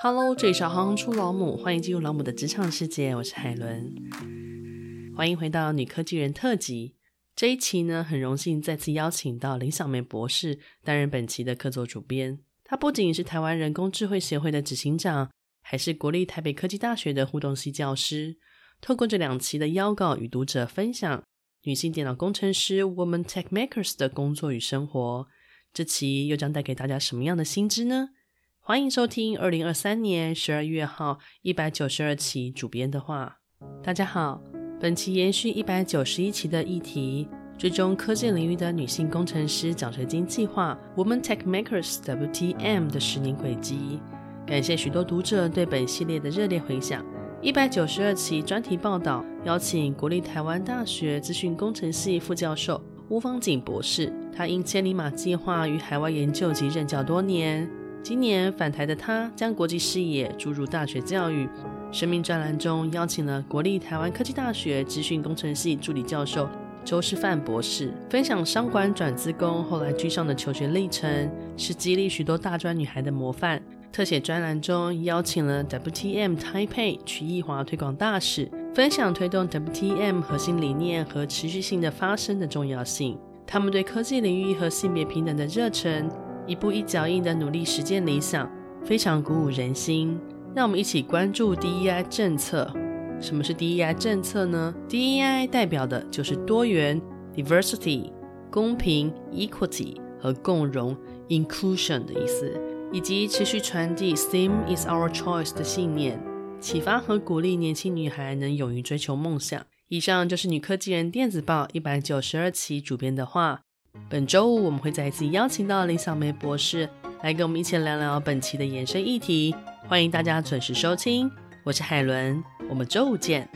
Hello，这里是行行出老母，欢迎进入老母的职场世界，我是海伦。欢迎回到女科技人特辑。这一期呢，很荣幸再次邀请到林小梅博士担任本期的客座主编。她不仅是台湾人工智慧协会的执行长，还是国立台北科技大学的互动系教师。透过这两期的邀稿与读者分享女性电脑工程师 Woman Tech Makers 的工作与生活，这期又将带给大家什么样的新知呢？欢迎收听二零二三年十二月号一百九十二期主编的话。大家好，本期延续一百九十一期的议题，追踪科技领域的女性工程师奖学金计划 Women Tech Makers WTM 的十年轨迹。感谢许多读者对本系列的热烈回响。一百九十二期专题报道邀请国立台湾大学资讯工程系副教授吴芳锦博士，他因千里马计划于海外研究及任教多年。今年返台的他，将国际视野注入大学教育。生命专栏中邀请了国立台湾科技大学资讯工程系助理教授周世范博士，分享商管转资工后来居上的求学历程，是激励许多大专女孩的模范。特写专栏中邀请了 WTM Taipei 曲艺华推广大使，分享推动 WTM 核心理念和持续性的发声的重要性。他们对科技领域和性别平等的热忱。一步一脚印的努力实践理想，非常鼓舞人心。让我们一起关注 DEI 政策。什么是 DEI 政策呢？DEI 代表的就是多元 （diversity）、公平 （equity） 和共融 （inclusion） 的意思，以及持续传递 “STEM is our choice” 的信念，启发和鼓励年轻女孩能勇于追求梦想。以上就是女科技人电子报一百九十二期主编的话。本周五我们会再次邀请到林小梅博士来跟我们一起聊聊本期的延伸议题，欢迎大家准时收听，我是海伦，我们周五见。